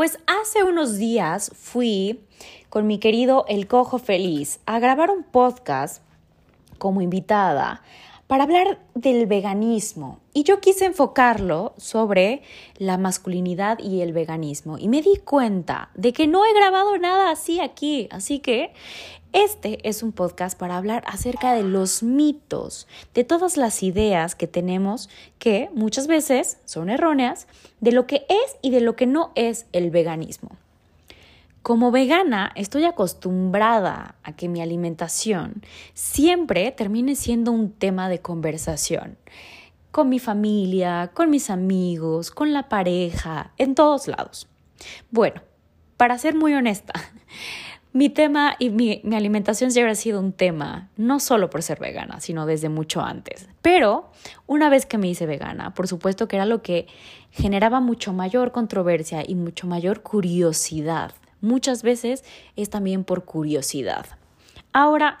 Pues hace unos días fui con mi querido El Cojo Feliz a grabar un podcast como invitada para hablar del veganismo. Y yo quise enfocarlo sobre la masculinidad y el veganismo. Y me di cuenta de que no he grabado nada así aquí. Así que este es un podcast para hablar acerca de los mitos, de todas las ideas que tenemos que muchas veces son erróneas, de lo que es y de lo que no es el veganismo. Como vegana estoy acostumbrada a que mi alimentación siempre termine siendo un tema de conversación con mi familia, con mis amigos, con la pareja, en todos lados. Bueno, para ser muy honesta, mi tema y mi, alimentación siempre ha sido un tema, no solo por ser vegana, sino desde mucho antes. Pero una vez que me hice vegana, por supuesto que era lo que generaba mucho mayor controversia y mucho mayor curiosidad. Muchas veces es también por curiosidad. Ahora,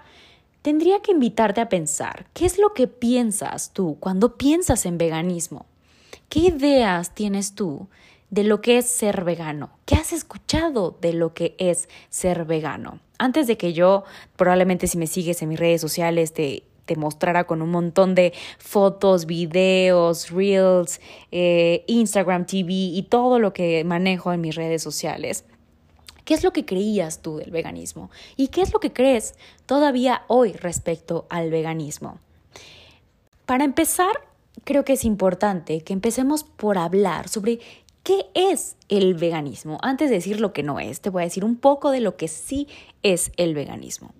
tendría que invitarte a pensar, ¿qué es lo que piensas tú cuando piensas en veganismo? ¿Qué ideas tienes tú de lo que es ser vegano. ¿Qué has escuchado de lo que es ser vegano? Antes de que yo, probablemente si me sigues en mis redes sociales, te, te mostrara con un montón de fotos, videos, reels, eh, Instagram TV y todo lo que manejo en mis redes sociales. ¿Qué es lo que creías tú del veganismo? ¿Y qué es lo que crees todavía hoy respecto al veganismo? Para empezar, creo que es importante que empecemos por hablar sobre ¿Qué es el veganismo? Antes de decir lo que no es, te voy a decir un poco de lo que sí es el veganismo.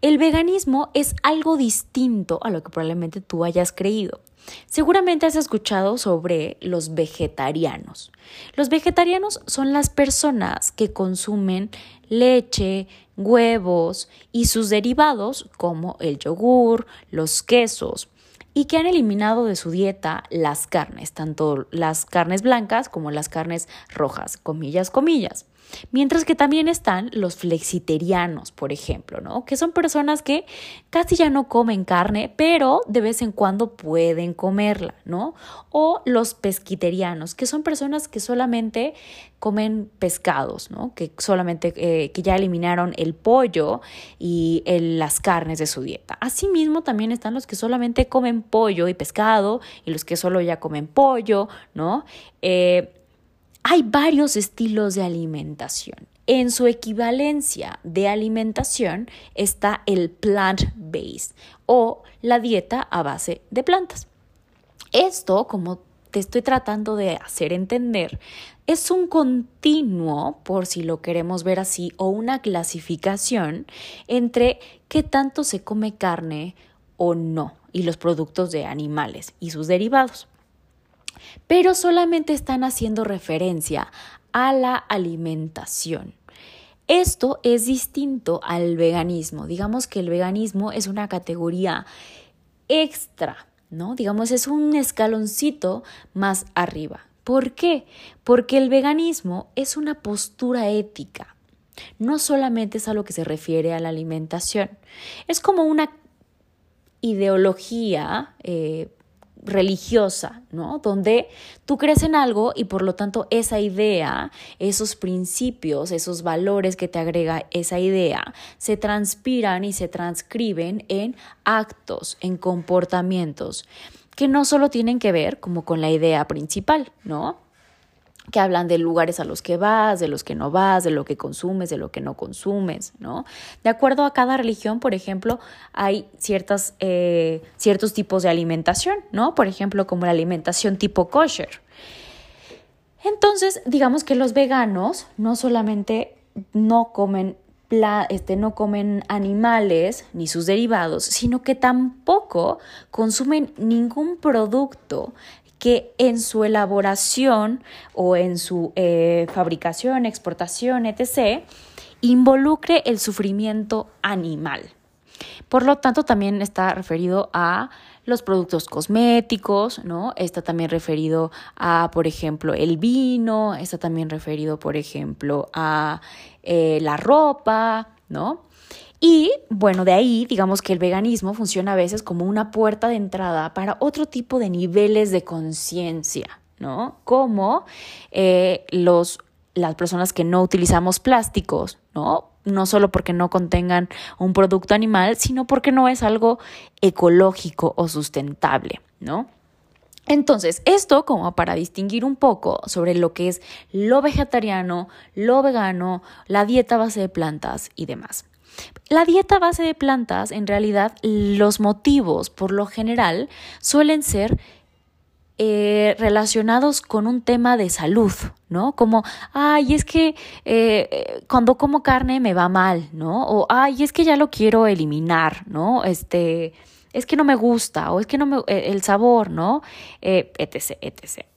El veganismo es algo distinto a lo que probablemente tú hayas creído. Seguramente has escuchado sobre los vegetarianos. Los vegetarianos son las personas que consumen leche, huevos y sus derivados como el yogur, los quesos, y que han eliminado de su dieta las carnes, tanto las carnes blancas como las carnes rojas, comillas, comillas. Mientras que también están los flexiterianos, por ejemplo, ¿no? Que son personas que casi ya no comen carne, pero de vez en cuando pueden comerla, ¿no? O los pesquiterianos, que son personas que solamente comen pescados, ¿no? Que solamente, eh, que ya eliminaron el pollo y las carnes de su dieta. Asimismo, también están los que solamente comen pollo y pescado y los que solo ya comen pollo, ¿no? Eh, hay varios estilos de alimentación. En su equivalencia de alimentación está el plant-based o la dieta a base de plantas. Esto, como te estoy tratando de hacer entender, es un continuo, por si lo queremos ver así, o una clasificación entre qué tanto se come carne o no y los productos de animales y sus derivados pero solamente están haciendo referencia a la alimentación. Esto es distinto al veganismo. Digamos que el veganismo es una categoría extra, ¿no? Digamos, es un escaloncito más arriba. ¿Por qué? Porque el veganismo es una postura ética. No solamente es a lo que se refiere a la alimentación. Es como una ideología eh, religiosa, ¿no? Donde tú crees en algo y por lo tanto esa idea, esos principios, esos valores que te agrega esa idea, se transpiran y se transcriben en actos, en comportamientos, que no solo tienen que ver como con la idea principal, ¿no? Que hablan de lugares a los que vas, de los que no vas, de lo que consumes, de lo que no consumes, ¿no? De acuerdo a cada religión, por ejemplo, hay ciertas, eh, ciertos tipos de alimentación, ¿no? Por ejemplo, como la alimentación tipo kosher. Entonces, digamos que los veganos no solamente no comen este, no comen animales ni sus derivados, sino que tampoco consumen ningún producto que en su elaboración o en su eh, fabricación, exportación, etc., involucre el sufrimiento animal. Por lo tanto, también está referido a los productos cosméticos, ¿no? Está también referido a, por ejemplo, el vino, está también referido, por ejemplo, a eh, la ropa, ¿no? Y bueno, de ahí digamos que el veganismo funciona a veces como una puerta de entrada para otro tipo de niveles de conciencia, ¿no? Como eh, los, las personas que no utilizamos plásticos, ¿no? no solo porque no contengan un producto animal, sino porque no es algo ecológico o sustentable, ¿no? Entonces, esto como para distinguir un poco sobre lo que es lo vegetariano, lo vegano, la dieta base de plantas y demás. La dieta base de plantas, en realidad, los motivos por lo general suelen ser eh, relacionados con un tema de salud, ¿no? Como, ay, es que eh, cuando como carne me va mal, ¿no? O, ay, es que ya lo quiero eliminar, ¿no? Este, es que no me gusta, o es que no me, eh, el sabor, ¿no? etc, etc.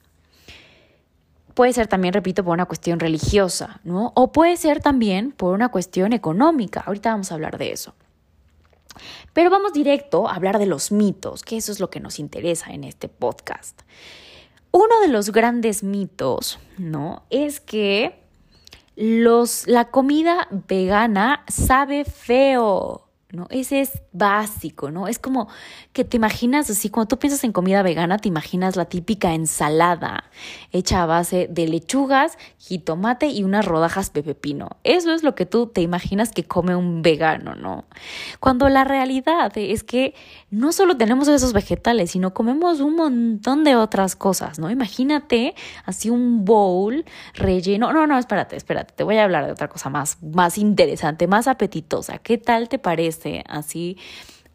Puede ser también, repito, por una cuestión religiosa, ¿no? O puede ser también por una cuestión económica. Ahorita vamos a hablar de eso. Pero vamos directo a hablar de los mitos, que eso es lo que nos interesa en este podcast. Uno de los grandes mitos, ¿no? Es que los, la comida vegana sabe feo. ¿No? Ese es básico, ¿no? Es como que te imaginas así, cuando tú piensas en comida vegana, te imaginas la típica ensalada hecha a base de lechugas, jitomate y unas rodajas de pepino. Eso es lo que tú te imaginas que come un vegano, ¿no? Cuando la realidad es que no solo tenemos esos vegetales, sino comemos un montón de otras cosas, ¿no? Imagínate así un bowl relleno. No, no, espérate, espérate, te voy a hablar de otra cosa más, más interesante, más apetitosa. ¿Qué tal te parece? Así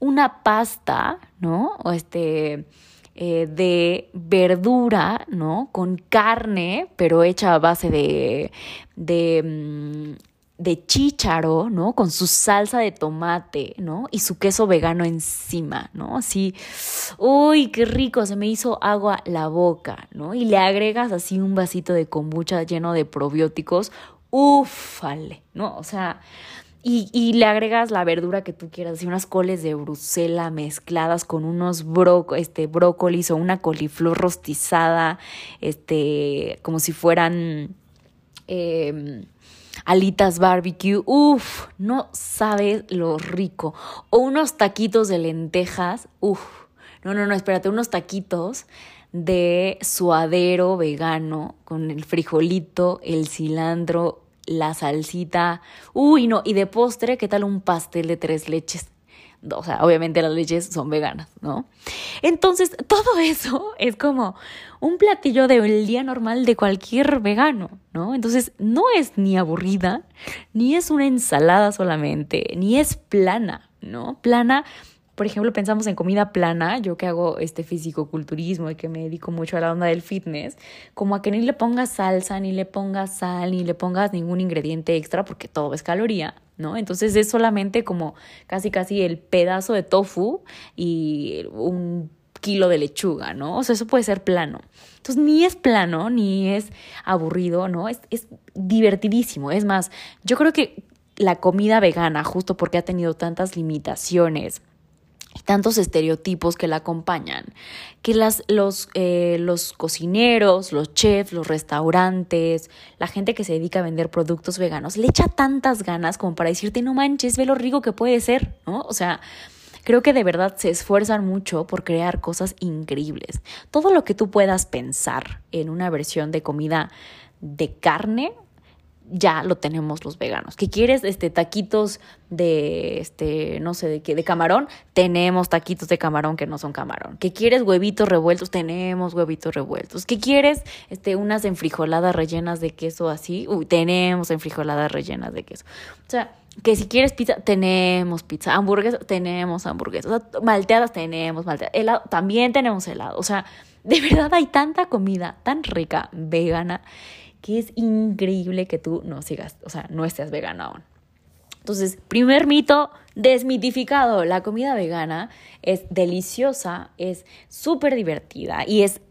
una pasta, ¿no? O este, eh, de verdura, ¿no? Con carne, pero hecha a base de, de, mm, de chícharo, ¿no? Con su salsa de tomate, ¿no? Y su queso vegano encima, ¿no? Así, uy, qué rico, se me hizo agua la boca, ¿no? Y le agregas así un vasito de kombucha lleno de probióticos, ufale, ¿no? O sea, y, y, le agregas la verdura que tú quieras, así unas coles de Bruselas mezcladas con unos este, brócolis o una coliflor rostizada, este, como si fueran em, alitas barbecue. Uf, no sabes lo rico. O unos taquitos de lentejas. Uf, no, no, no, espérate, unos taquitos de suadero vegano con el frijolito, el cilantro, la salsita. Uy, no, y de postre, ¿qué tal un pastel de tres leches? O sea, obviamente las leches son veganas, ¿no? Entonces, todo eso es como un platillo del día normal de cualquier vegano, ¿no? Entonces, no es ni aburrida, ni es una ensalada solamente, ni es plana, ¿no? Plana por ejemplo, pensamos en comida plana, yo que hago este físico-culturismo y que me dedico mucho a la onda del fitness, como a que ni le pongas salsa, ni le pongas sal, ni le pongas ningún ingrediente extra porque todo es caloría, ¿no? Entonces es solamente como casi casi el pedazo de tofu y un kilo de lechuga, ¿no? O sea, eso puede ser plano. Entonces, ni es plano, ni es aburrido, ¿no? Es, es divertidísimo. Es más, yo creo que la comida vegana, justo porque ha tenido tantas limitaciones, y tantos estereotipos que la acompañan, que las, los, eh, los cocineros, los chefs, los restaurantes, la gente que se dedica a vender productos veganos, le echa tantas ganas como para decirte, no manches, ve lo rico que puede ser, ¿no? O sea, creo que de verdad se esfuerzan mucho por crear cosas increíbles. Todo lo que tú puedas pensar en una versión de comida de carne, ya lo tenemos los veganos. ¿Qué quieres? Este, taquitos de, este, no sé de qué, de camarón. Tenemos taquitos de camarón que no son camarón. ¿Qué quieres? Huevitos revueltos. Tenemos huevitos revueltos. ¿Qué quieres? Este, unas enfrijoladas rellenas de queso así. Uy, tenemos enfrijoladas rellenas de queso. O sea, que si quieres pizza, tenemos pizza. Hamburguesas, tenemos hamburguesas. malteadas, tenemos malteadas. Helado, también tenemos helado. O sea, de verdad hay tanta comida tan rica, vegana que es increíble que tú no sigas, o sea, no estés vegano aún. Entonces, primer mito desmitificado, la comida vegana es deliciosa, es súper divertida y es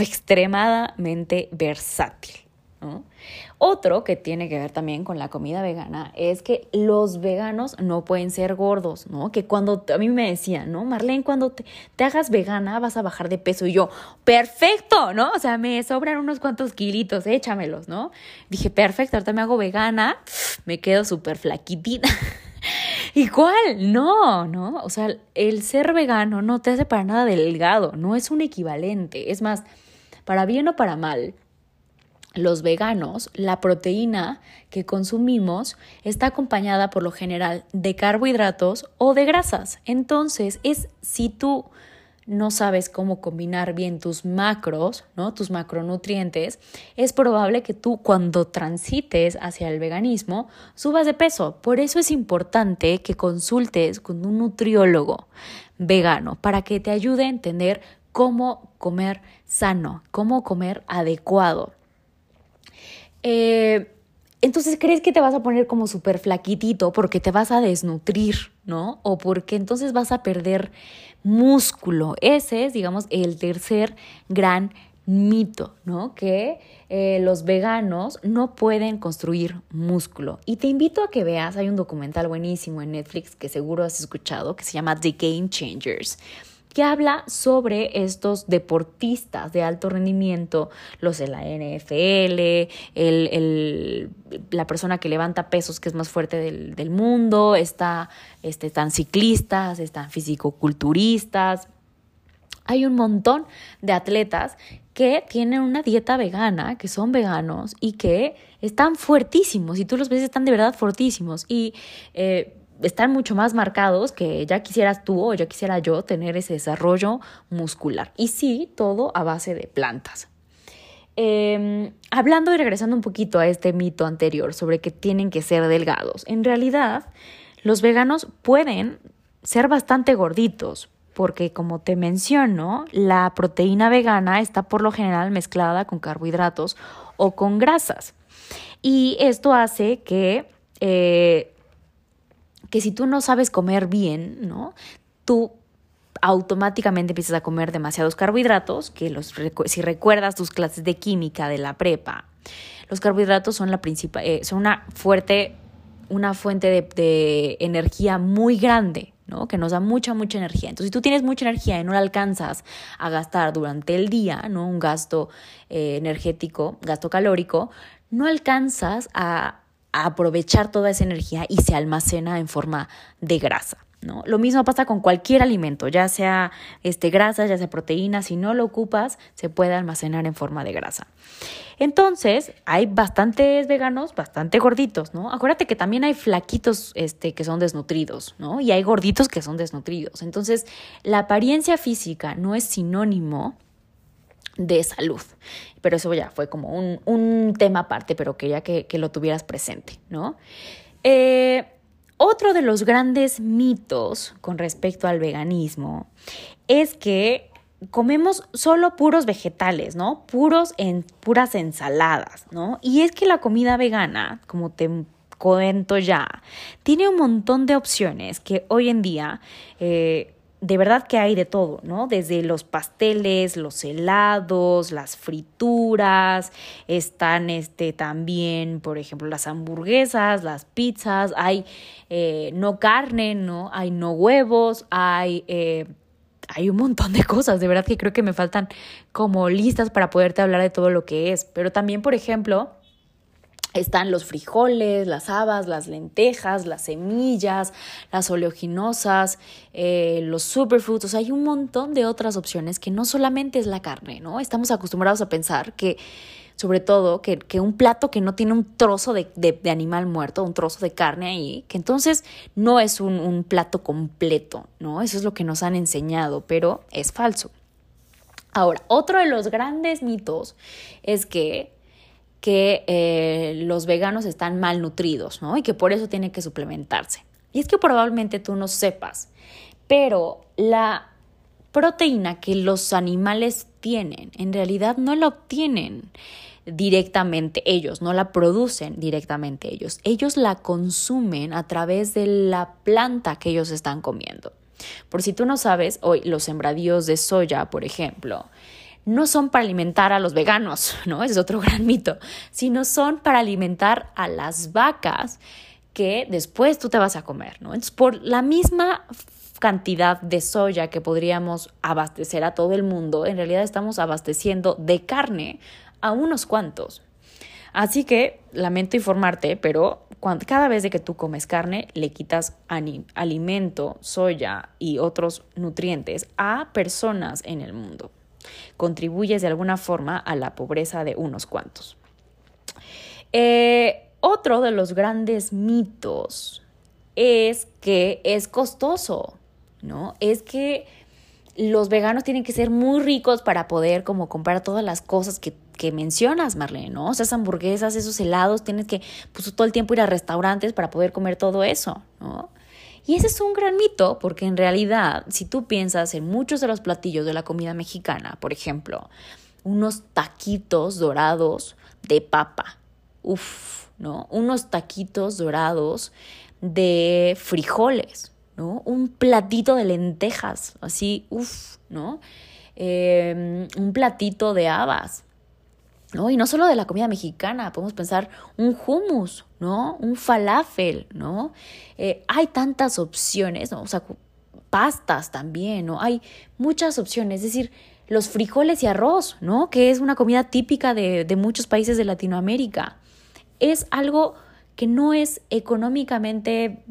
extremadamente versátil. Otro que tiene que ver también con la comida vegana es que los veganos no pueden ser gordos, ¿no? Que cuando a mí me decían, ¿no? Marlene, cuando te, te, hagas vegana vas a bajar de peso. Y yo, perfecto, ¿no? O sea, me sobran unos cuantos kilitos, échamelos, ¿no? Dije, perfecto, ahorita me hago vegana, me quedo súper flaquitita. ¿Y cuál? No, no. O sea, el ser vegano no te hace para nada delgado, no es un equivalente. Es más, para bien o para mal, los veganos, la proteína que consumimos está acompañada por lo general de carbohidratos o de grasas. Entonces, es si tú no sabes cómo combinar bien tus macros, ¿no? Tus macronutrientes, es probable que tú cuando transites hacia el veganismo subas de peso. Por eso es importante que consultes con un nutriólogo vegano para que te ayude a entender cómo comer sano, cómo comer adecuado. Eh, entonces crees que te vas a poner como súper flaquitito porque te vas a desnutrir, ¿no? O porque entonces vas a perder músculo. Ese es, digamos, el tercer gran mito, ¿no? Que eh, los veganos no pueden construir músculo. Y te invito a que veas, hay un documental buenísimo en Netflix que seguro has escuchado, que se llama The Game Changers que habla sobre estos deportistas de alto rendimiento, los de la NFL, el, la persona que levanta pesos que es más fuerte del, mundo, está, este, están ciclistas, están fisicoculturistas. Hay un montón de atletas que tienen una dieta vegana, que son veganos y que están fuertísimos. Y tú los ves, están de verdad fuertísimos. Y eh, están mucho más marcados que ya quisieras tú o ya quisiera yo tener ese desarrollo muscular. Y sí, todo a base de plantas. Em, hablando y regresando un poquito a este mito anterior sobre que tienen que ser delgados, en realidad los veganos pueden ser bastante gorditos, porque como te menciono, la proteína vegana está por lo general mezclada con carbohidratos o con grasas. Y esto hace que eh, que si tú no sabes comer bien, ¿no? Tú automáticamente empiezas a comer demasiados carbohidratos, que los, si recuerdas tus clases de química de la prepa, los carbohidratos son la principal, eh, son una fuerte, una fuente de, energía muy grande, ¿no? Que nos da mucha, mucha energía. Entonces, si tú tienes mucha energía y no la alcanzas a gastar durante el día, ¿no? Un gasto eh, energético, gasto calórico, no alcanzas a aprovechar toda esa energía y se almacena en forma de grasa. ¿No? Lo mismo pasa con cualquier alimento, ya sea este, grasa, ya sea proteína, si no lo ocupas, se puede almacenar en forma de grasa. Entonces, hay bastantes veganos, bastante gorditos, ¿no? Acuérdate que también hay flaquitos este, que son desnutridos, ¿no? Y hay gorditos que son desnutridos. Entonces, la apariencia física no es sinónimo de salud. Pero eso ya fue como un, tema aparte, pero quería que, que lo tuvieras presente, ¿no? Eh, otro de los grandes mitos con respecto al veganismo es que comemos solo puros vegetales, ¿no? Puros en puras ensaladas, ¿no? Y es que la comida vegana, como te cuento ya, tiene un montón de opciones que hoy en día eh, de verdad que hay de todo, ¿no? Desde los pasteles, los helados, las frituras, están este, también, por ejemplo, las hamburguesas, las pizzas, hay eh, no carne, ¿no? Hay no huevos, hay... Eh, hay un montón de cosas, de verdad que creo que me faltan como listas para poderte hablar de todo lo que es. Pero también, por ejemplo, están los frijoles, las habas, las lentejas, las semillas, las oleaginosas, eh, los superfoods. O sea, hay un montón de otras opciones que no solamente es la carne, ¿no? Estamos acostumbrados a pensar que, sobre todo, que, un plato que no tiene un trozo de, animal muerto, un trozo de carne ahí, que entonces no es un, un plato completo, ¿no? Eso es lo que nos han enseñado, pero es falso. Ahora, otro de los grandes mitos es que que eh, los veganos están malnutridos, ¿no? Y que por eso tienen que suplementarse. Y es que probablemente tú no sepas, pero la proteína que los animales tienen, en realidad no la obtienen directamente ellos, no la producen directamente ellos, ellos la consumen a través de la planta que ellos están comiendo. Por si tú no sabes, hoy los sembradíos de soya, por ejemplo, no son para alimentar a los veganos, ¿no? Ese es otro gran mito, sino son para alimentar a las vacas que después tú te vas a comer, ¿no? Entonces, por la misma cantidad de soya que podríamos abastecer a todo el mundo, en realidad estamos abasteciendo de carne a unos cuantos. Así que lamento informarte, pero cada vez que tú comes carne, le quitas alimento, soya y otros nutrientes a personas en el mundo. Contribuyes de alguna forma a la pobreza de unos cuantos. Eh, otro de los grandes mitos es que es costoso, ¿no? Es que los veganos tienen que ser muy ricos para poder como comprar todas las cosas que, que mencionas, Marlene, ¿no? O sea, esas hamburguesas, esos helados, tienes que pues, todo el tiempo ir a restaurantes para poder comer todo eso, ¿no? Y ese es un gran mito, porque en realidad, si tú piensas en muchos de los platillos de la comida mexicana, por ejemplo, unos taquitos dorados de papa, uff, ¿no? Unos taquitos dorados de frijoles, ¿no? Un platito de lentejas, así, uff, ¿no? Em, un platito de habas, ¿no? Y no solo de la comida mexicana, podemos pensar un hummus, ¿no? Un falafel, ¿no? Eh, hay tantas opciones. O sea, pastas también, ¿no? Hay muchas opciones, es decir, los frijoles y arroz, ¿no? Que es una comida típica de, de muchos países de Latinoamérica. Es algo que no es económicamente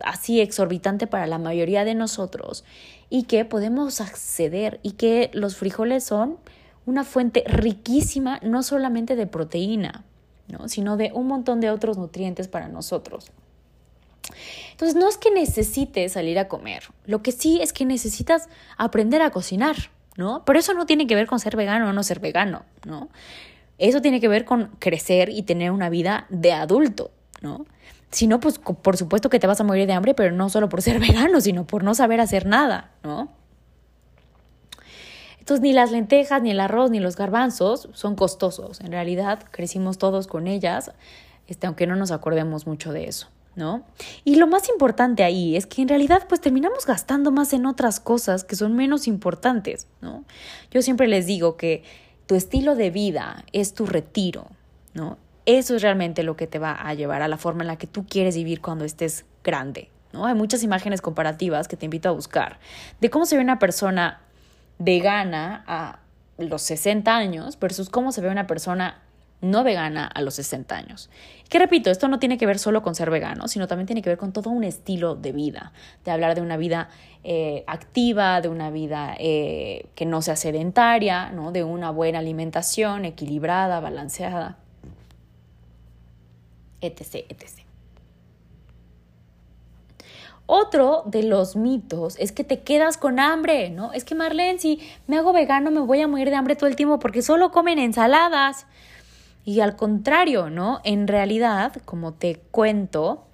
así exorbitante para la mayoría de nosotros y que podemos acceder y que los frijoles son una fuente riquísima no solamente de proteína, ¿no? sino de un montón de otros nutrientes para nosotros. Entonces, no es que necesites salir a comer, lo que sí es que necesitas aprender a cocinar, ¿no? Pero eso no tiene que ver con ser vegano o no ser vegano, ¿no? Eso tiene que ver con crecer y tener una vida de adulto, ¿no? Si no, pues por supuesto que te vas a morir de hambre, pero no solo por ser vegano, sino por no saber hacer nada, ¿no? Entonces, ni las lentejas, ni el arroz, ni los garbanzos son costosos. En realidad, crecimos todos con ellas, este, aunque no nos acordemos mucho de eso, ¿no? Y lo más importante ahí es que en realidad, pues terminamos gastando más en otras cosas que son menos importantes, ¿no? Yo siempre les digo que tu estilo de vida es tu retiro, ¿no? Eso es realmente lo que te va a llevar a la forma en la que tú quieres vivir cuando estés grande. ¿no? Hay muchas imágenes comparativas que te invito a buscar de cómo se ve una persona vegana a los 60 años versus cómo se ve una persona no vegana a los 60 años. Que repito, esto no tiene que ver solo con ser vegano, sino también tiene que ver con todo un estilo de vida, de hablar de una vida eh, activa, de una vida eh, que no sea sedentaria, ¿no? de una buena alimentación equilibrada, balanceada etc., etc. Otro de los mitos es que te quedas con hambre, ¿no? Es que Marlene, si me hago vegano me voy a morir de hambre todo el tiempo porque solo comen ensaladas. Y al contrario, ¿no? En realidad, como te cuento,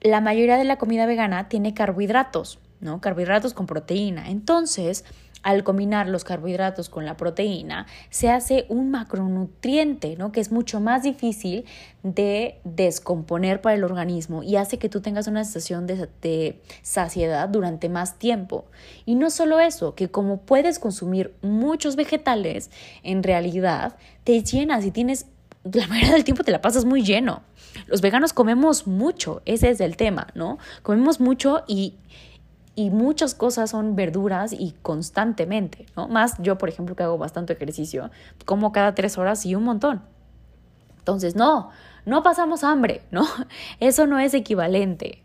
la mayoría de la comida vegana tiene carbohidratos, ¿no? Carbohidratos con proteína. Entonces, al combinar los carbohidratos con la proteína, se hace un macronutriente, ¿no? Que es mucho más difícil de descomponer para el organismo y hace que tú tengas una sensación de, saciedad durante más tiempo. Y no solo eso, que como puedes consumir muchos vegetales, en realidad te llenas y tienes la mayoría del tiempo te la pasas muy lleno. Los veganos comemos mucho, ese es el tema, ¿no? Comemos mucho y, y muchas cosas son verduras y constantemente, ¿no? Más yo, por ejemplo, que hago bastante ejercicio, como cada tres horas y un montón. Entonces, no, no pasamos hambre, ¿no? Eso no es equivalente.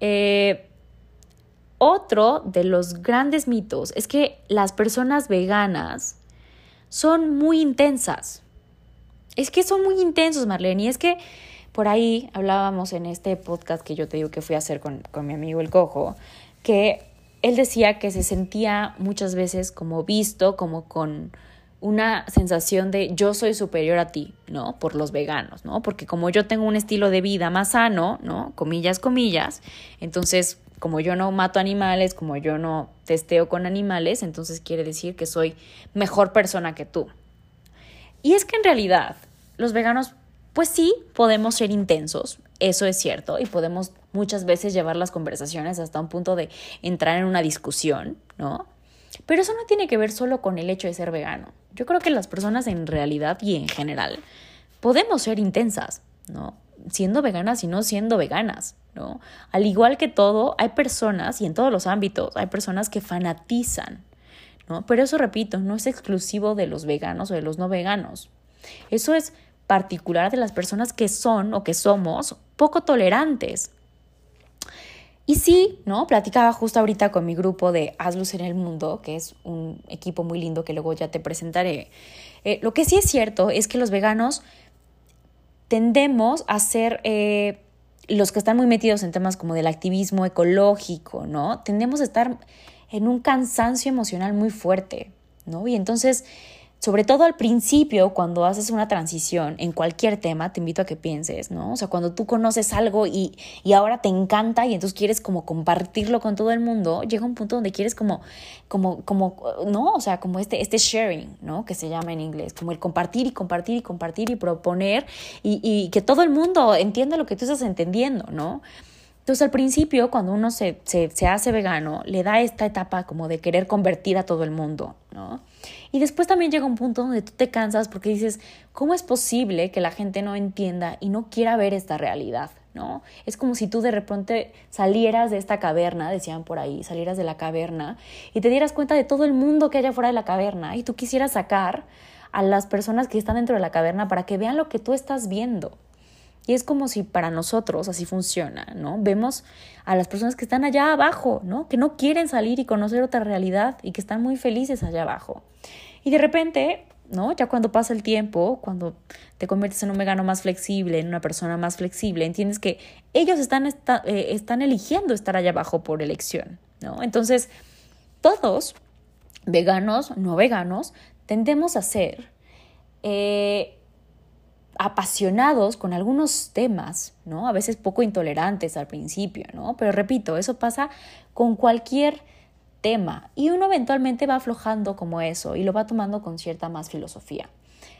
Eh, otro de los grandes mitos es que las personas veganas son muy intensas. Es que son muy intensos, Marlene, y es que por ahí hablábamos en este podcast que yo te digo que fui a hacer con, mi amigo el cojo, que él decía que se sentía muchas veces como visto, como con una sensación de yo soy superior a ti, ¿no? Por los veganos, ¿no? Porque como yo tengo un estilo de vida más sano, ¿no? Comillas, comillas, entonces como yo no mato animales, como yo no testeo con animales, entonces quiere decir que soy mejor persona que tú. Y es que en realidad los veganos pues sí, podemos ser intensos, eso es cierto, y podemos muchas veces llevar las conversaciones hasta un punto de entrar en una discusión, ¿no? Pero eso no tiene que ver solo con el hecho de ser vegano. Yo creo que las personas en realidad y en general podemos ser intensas, ¿no? Siendo veganas y no siendo veganas, ¿no? Al igual que todo, hay personas, y en todos los ámbitos, hay personas que fanatizan, ¿no? Pero eso, repito, no es exclusivo de los veganos o de los no veganos. Eso es particular de las personas que son o que somos poco tolerantes. Y sí, ¿no? Platicaba justo ahorita con mi grupo de Haz Luz en el Mundo, que es un equipo muy lindo que luego ya te presentaré. Eh, lo que sí es cierto es que los veganos tendemos a ser eh, los que están muy metidos en temas como del activismo ecológico, ¿no? Tendemos a estar en un cansancio emocional muy fuerte, ¿no? Y entonces sobre todo al principio, cuando haces una transición en cualquier tema, te invito a que pienses, ¿no? O sea, cuando tú conoces algo y, y, ahora te encanta y entonces quieres como compartirlo con todo el mundo, llega un punto donde quieres como, como, como, ¿no? O sea, como este, este sharing, ¿no? Que se llama en inglés, como el compartir y compartir y compartir y proponer y, y que todo el mundo entienda lo que tú estás entendiendo, ¿no? Entonces al principio, cuando uno se, se, se, hace vegano, le da esta etapa como de querer convertir a todo el mundo, ¿no? Y después también llega un punto donde tú te cansas porque dices, ¿cómo es posible que la gente no entienda y no quiera ver esta realidad? ¿no? Es como si tú de repente salieras de esta caverna, decían por ahí, salieras de la caverna y te dieras cuenta de todo el mundo que hay afuera de la caverna y tú quisieras sacar a las personas que están dentro de la caverna para que vean lo que tú estás viendo. Y es como si para nosotros así funciona, ¿no? Vemos a las personas que están allá abajo, ¿no? Que no quieren salir y conocer otra realidad y que están muy felices allá abajo. Y de repente, ¿no? Ya cuando pasa el tiempo, cuando te conviertes en un vegano más flexible, en una persona más flexible, entiendes que ellos están, eh, están eligiendo estar allá abajo por elección, ¿no? Entonces, todos, veganos, no veganos, tendemos a ser eh, apasionados con algunos temas, ¿no? A veces poco intolerantes al principio, ¿no? Pero repito, eso pasa con cualquier tema y uno eventualmente va aflojando como eso y lo va tomando con cierta más filosofía.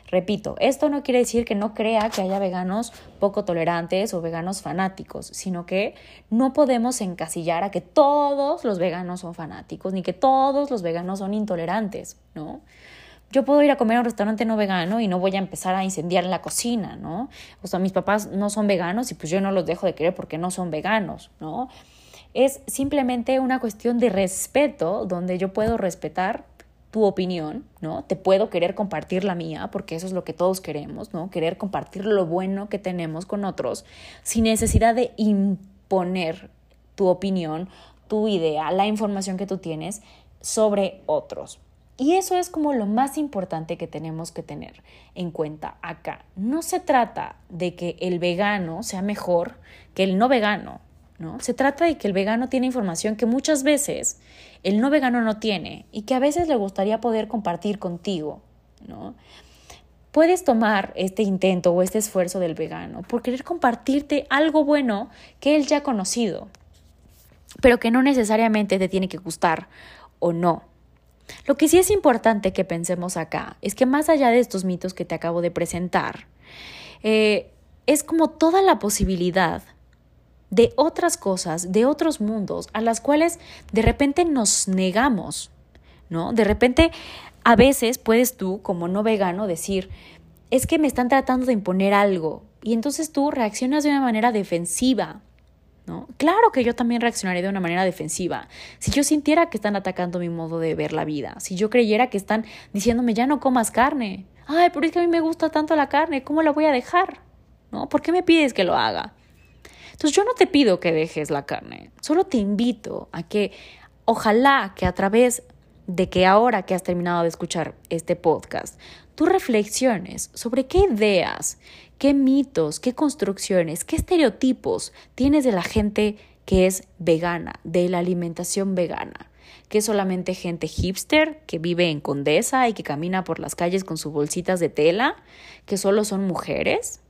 Repito, esto no quiere decir que no crea que haya veganos poco tolerantes o veganos fanáticos, sino que no podemos encasillar a que todos los veganos son fanáticos ni que todos los veganos son intolerantes, ¿no? Yo puedo ir a comer a un restaurante no vegano y no voy a empezar a incendiar la cocina, ¿no? O sea, mis papás no son veganos y pues yo no los dejo de querer porque no son veganos, ¿no? Es simplemente una cuestión de respeto donde yo puedo respetar tu opinión, ¿no? Te puedo querer compartir la mía, porque eso es lo que todos queremos, ¿no? Querer compartir lo bueno que tenemos con otros sin necesidad de imponer tu opinión, tu idea, la información que tú tienes sobre otros. Y eso es como lo más importante que tenemos que tener en cuenta acá. No se trata de que el vegano sea mejor que el no vegano, ¿no? Se trata de que el vegano tiene información que muchas veces el no vegano no tiene y que a veces le gustaría poder compartir contigo, ¿no? Puedes tomar este intento o este esfuerzo del vegano por querer compartirte algo bueno que él ya ha conocido, pero que no necesariamente te tiene que gustar o no. Lo que sí es importante que pensemos acá es que más allá de estos mitos que te acabo de presentar, eh, es como toda la posibilidad de otras cosas, de otros mundos, a las cuales de repente nos negamos, ¿no? De repente, a veces puedes tú, como no vegano, decir, es que me están tratando de imponer algo, y entonces tú reaccionas de una manera defensiva, ¿no? Claro que yo también reaccionaría de una manera defensiva. Si yo sintiera que están atacando mi modo de ver la vida, si yo creyera que están diciéndome ya no comas carne, ay, pero es que a mí me gusta tanto la carne, ¿cómo la voy a dejar? ¿No? ¿Por qué me pides que lo haga? Entonces yo no te pido que dejes la carne, solo te invito a que ojalá que a través de que ahora que has terminado de escuchar este podcast, tú reflexiones sobre qué ideas, qué mitos, qué construcciones, qué estereotipos tienes de la gente que es vegana, de la alimentación vegana, que es solamente gente hipster que vive en Condesa y que camina por las calles con sus bolsitas de tela, que solo son mujeres,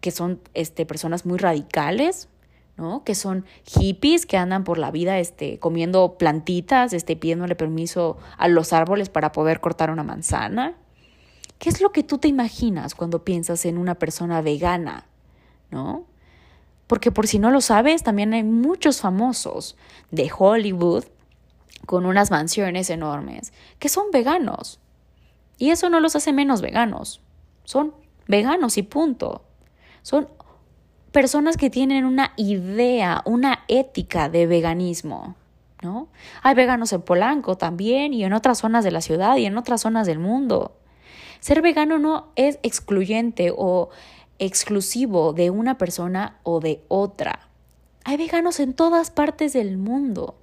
que son este, personas muy radicales, ¿no? Que son hippies que andan por la vida este, comiendo plantitas, este, pidiéndole permiso a los árboles para poder cortar una manzana. ¿Qué es lo que tú te imaginas cuando piensas en una persona vegana? ¿No? Porque por si no lo sabes, también hay muchos famosos de Hollywood con unas mansiones enormes, que son veganos. Y eso no los hace menos veganos. Son veganos y punto. Son personas que tienen una idea, una ética de veganismo. ¿No? Hay veganos en Polanco también y en otras zonas de la ciudad y en otras zonas del mundo. Ser vegano no es excluyente o exclusivo de una persona o de otra. Hay veganos en todas partes del mundo.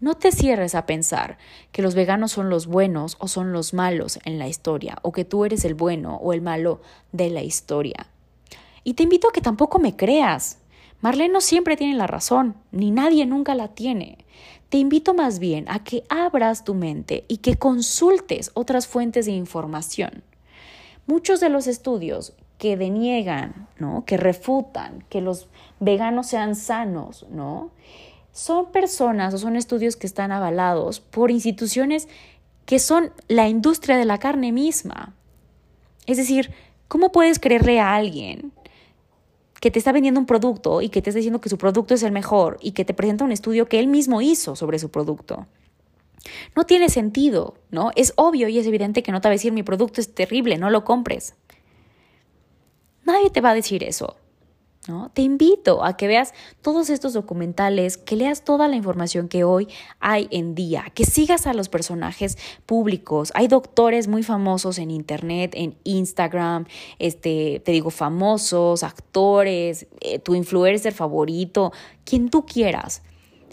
No te cierres a pensar que los veganos son los buenos o son los malos en la historia, o que tú eres el bueno o el malo de la historia. Y te invito a que tampoco me creas. Marlene no siempre tiene la razón, ni nadie nunca la tiene. Te invito más bien a que abras tu mente y que consultes otras fuentes de información. Muchos de los estudios que deniegan, ¿no? que refutan que los veganos sean sanos, ¿no? son personas o son estudios que están avalados por instituciones que son la industria de la carne misma. Es decir, ¿cómo puedes creerle a alguien que te está vendiendo un producto y que te está diciendo que su producto es el mejor y que te presenta un estudio que él mismo hizo sobre su producto? No tiene sentido, ¿no? Es obvio y es evidente que no te va a decir mi producto es terrible, no lo compres. Nadie te va a decir eso. Te invito a que veas todos estos documentales, que leas toda la información que hoy hay en día, que sigas a los personajes públicos. Hay doctores muy famosos en internet, en Instagram, este, te digo, famosos, actores, eh, tu influencer favorito, quien tú quieras.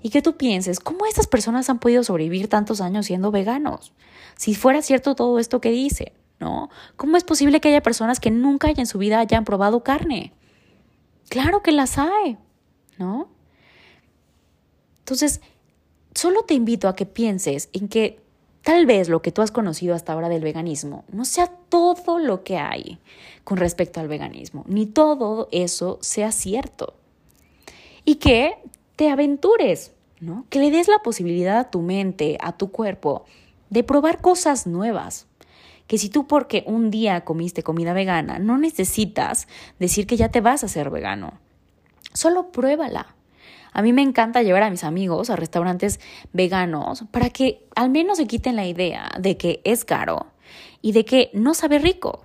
Y que tú pienses, ¿cómo estas personas han podido sobrevivir tantos años siendo veganos? Si fuera cierto todo esto que dicen, ¿no? ¿Cómo es posible que haya personas que nunca en su vida hayan probado carne? Claro que las hay, ¿no? Entonces, solo te invito a que pienses en que tal vez lo que tú has conocido hasta ahora del veganismo no sea todo lo que hay con respecto al veganismo, ni todo eso sea cierto. Y que te aventures, ¿no? Que le des la posibilidad a tu mente, a tu cuerpo, de probar cosas nuevas que si tú porque un día comiste comida vegana, no necesitas decir que ya te vas a hacer vegano. Solo pruébala. A mí me encanta llevar a mis amigos a restaurantes veganos para que al menos se quiten la idea de que es caro y de que no sabe rico.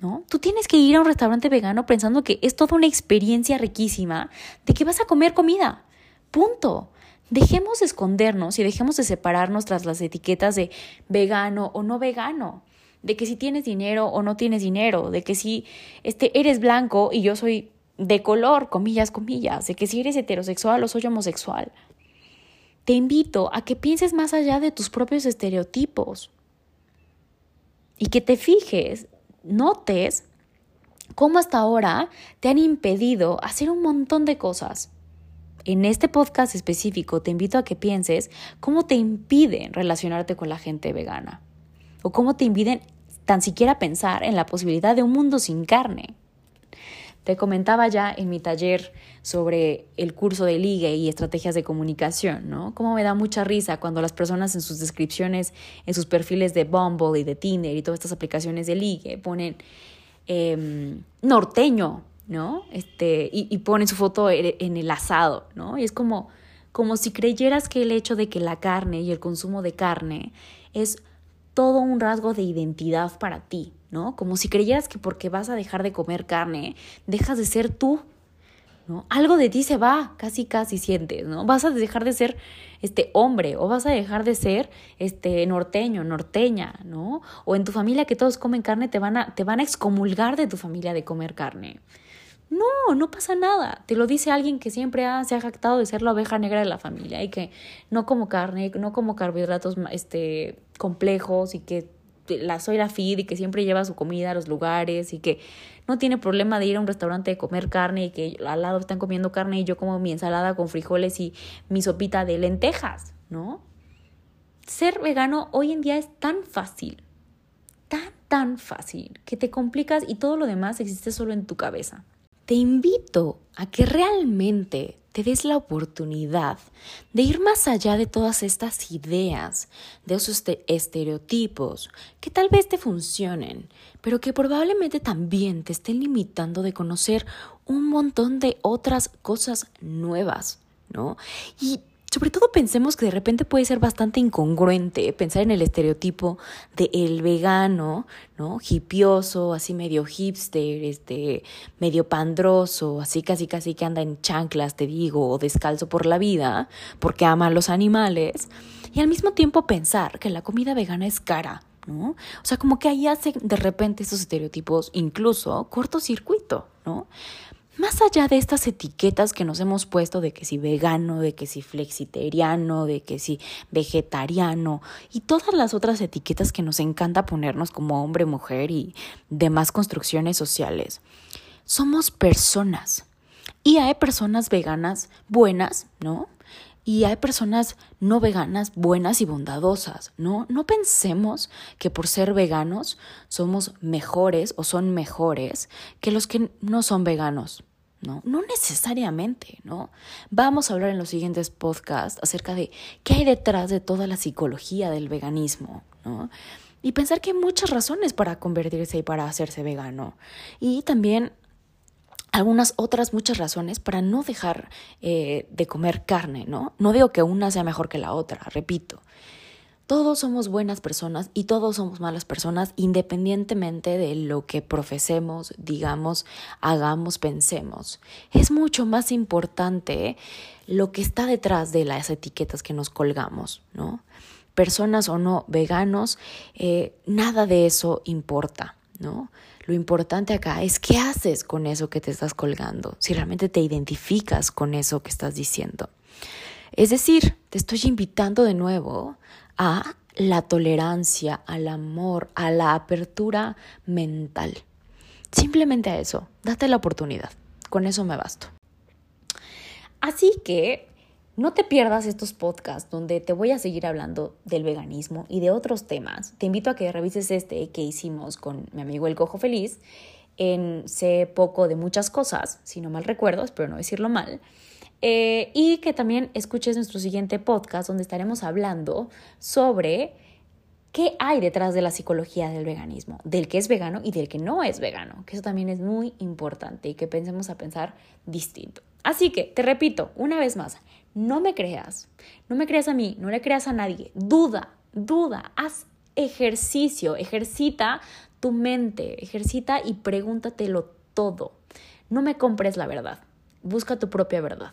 ¿No? Tú tienes que ir a un restaurante vegano pensando que es toda una experiencia riquísima de que vas a comer comida. Punto. Dejemos de escondernos y dejemos de separarnos tras las etiquetas de vegano o no vegano de que si tienes dinero o no tienes dinero, de que si este, eres blanco y yo soy de color, comillas, comillas, de que si eres heterosexual o soy homosexual. Te invito a que pienses más allá de tus propios estereotipos y que te fijes, notes cómo hasta ahora te han impedido hacer un montón de cosas. En este podcast específico te invito a que pienses cómo te impiden relacionarte con la gente vegana o cómo te impiden tan siquiera pensar en la posibilidad de un mundo sin carne. Te comentaba ya en mi taller sobre el curso de ligue y estrategias de comunicación, ¿no? Cómo me da mucha risa cuando las personas en sus descripciones, en sus perfiles de Bumble y de Tinder y todas estas aplicaciones de ligue ponen em, norteño, ¿no? Este, y, y, ponen su foto en el asado, ¿no? Y es como, como si creyeras que el hecho de que la carne y el consumo de carne es todo un rasgo de identidad para ti, ¿no? Como si creyeras que porque vas a dejar de comer carne, dejas de ser tú, ¿no? Algo de ti se va, casi casi sientes, ¿no? Vas a dejar de ser este hombre o vas a dejar de ser este norteño, norteña, ¿no? O en tu familia que todos comen carne te van a te van a excomulgar de tu familia de comer carne. No, no pasa nada. Te lo dice alguien que siempre se ha jactado de ser la oveja negra de la familia y que no como carne, no como carbohidratos este, complejos y que la soy la feed y que siempre lleva su comida a los lugares y que no tiene problema de ir a un restaurante de comer carne y que al lado están comiendo carne y yo como mi ensalada con frijoles y mi sopita de lentejas, ¿no? Ser vegano hoy en día es tan fácil, tan, tan fácil, que te complicas y todo lo demás existe solo en tu cabeza te invito a que realmente te des la oportunidad de ir más allá de todas estas ideas, de esos estereotipos que tal vez te funcionen, pero que probablemente también te estén limitando de conocer un montón de otras cosas nuevas, ¿no? Y sobre todo pensemos que de repente puede ser bastante incongruente pensar en el estereotipo de el vegano, ¿no? Hipioso, así medio hipster, este, medio pandroso, así casi casi que anda en chanclas, te digo, o descalzo por la vida, porque ama a los animales, y al mismo tiempo pensar que la comida vegana es cara, ¿no? O sea, como que ahí hace de repente esos estereotipos incluso cortocircuito, ¿no? Más allá de estas etiquetas que nos hemos puesto de que si vegano, de que si flexitariano, de que si vegetariano y todas las otras etiquetas que nos encanta ponernos como hombre, mujer y demás construcciones sociales, somos personas. Y hay personas veganas buenas, ¿no? Y hay personas no veganas buenas y bondadosas, ¿no? No pensemos que por ser veganos somos mejores o son mejores que los que no son veganos. ¿No? No necesariamente, ¿no? Vamos a hablar en los siguientes podcasts acerca de qué hay detrás de toda la psicología del veganismo, ¿no? Y pensar que hay muchas razones para convertirse y para hacerse vegano. Y también algunas otras muchas razones para no dejar eh, de comer carne, ¿no? No digo que una sea mejor que la otra, repito. Todos somos buenas personas y todos somos malas personas independientemente de lo que profesemos, digamos, hagamos, pensemos. Es mucho más importante lo que está detrás de las etiquetas que nos colgamos, ¿no? Personas o no veganos, eh, nada de eso importa, ¿no? Lo importante acá es qué haces con eso que te estás colgando, si realmente te identificas con eso que estás diciendo. Es decir, te estoy invitando de nuevo a la tolerancia, al amor, a la apertura mental. Simplemente a eso, date la oportunidad. Con eso me basto. Así que no te pierdas estos podcasts donde te voy a seguir hablando del veganismo y de otros temas. Te invito a que revises este que hicimos con mi amigo El Cojo Feliz en Sé poco de muchas cosas, si no mal recuerdo, espero no decirlo mal. Eh, y que también escuches nuestro siguiente podcast donde estaremos hablando sobre qué hay detrás de la psicología del veganismo, del que es vegano y del que no es vegano, que eso también es muy importante y que pensemos a pensar distinto. Así que, te repito, una vez más, no me creas, no me creas a mí, no le creas a nadie, duda, duda, haz ejercicio, ejercita tu mente, ejercita y pregúntatelo todo. No me compres la verdad, busca tu propia verdad.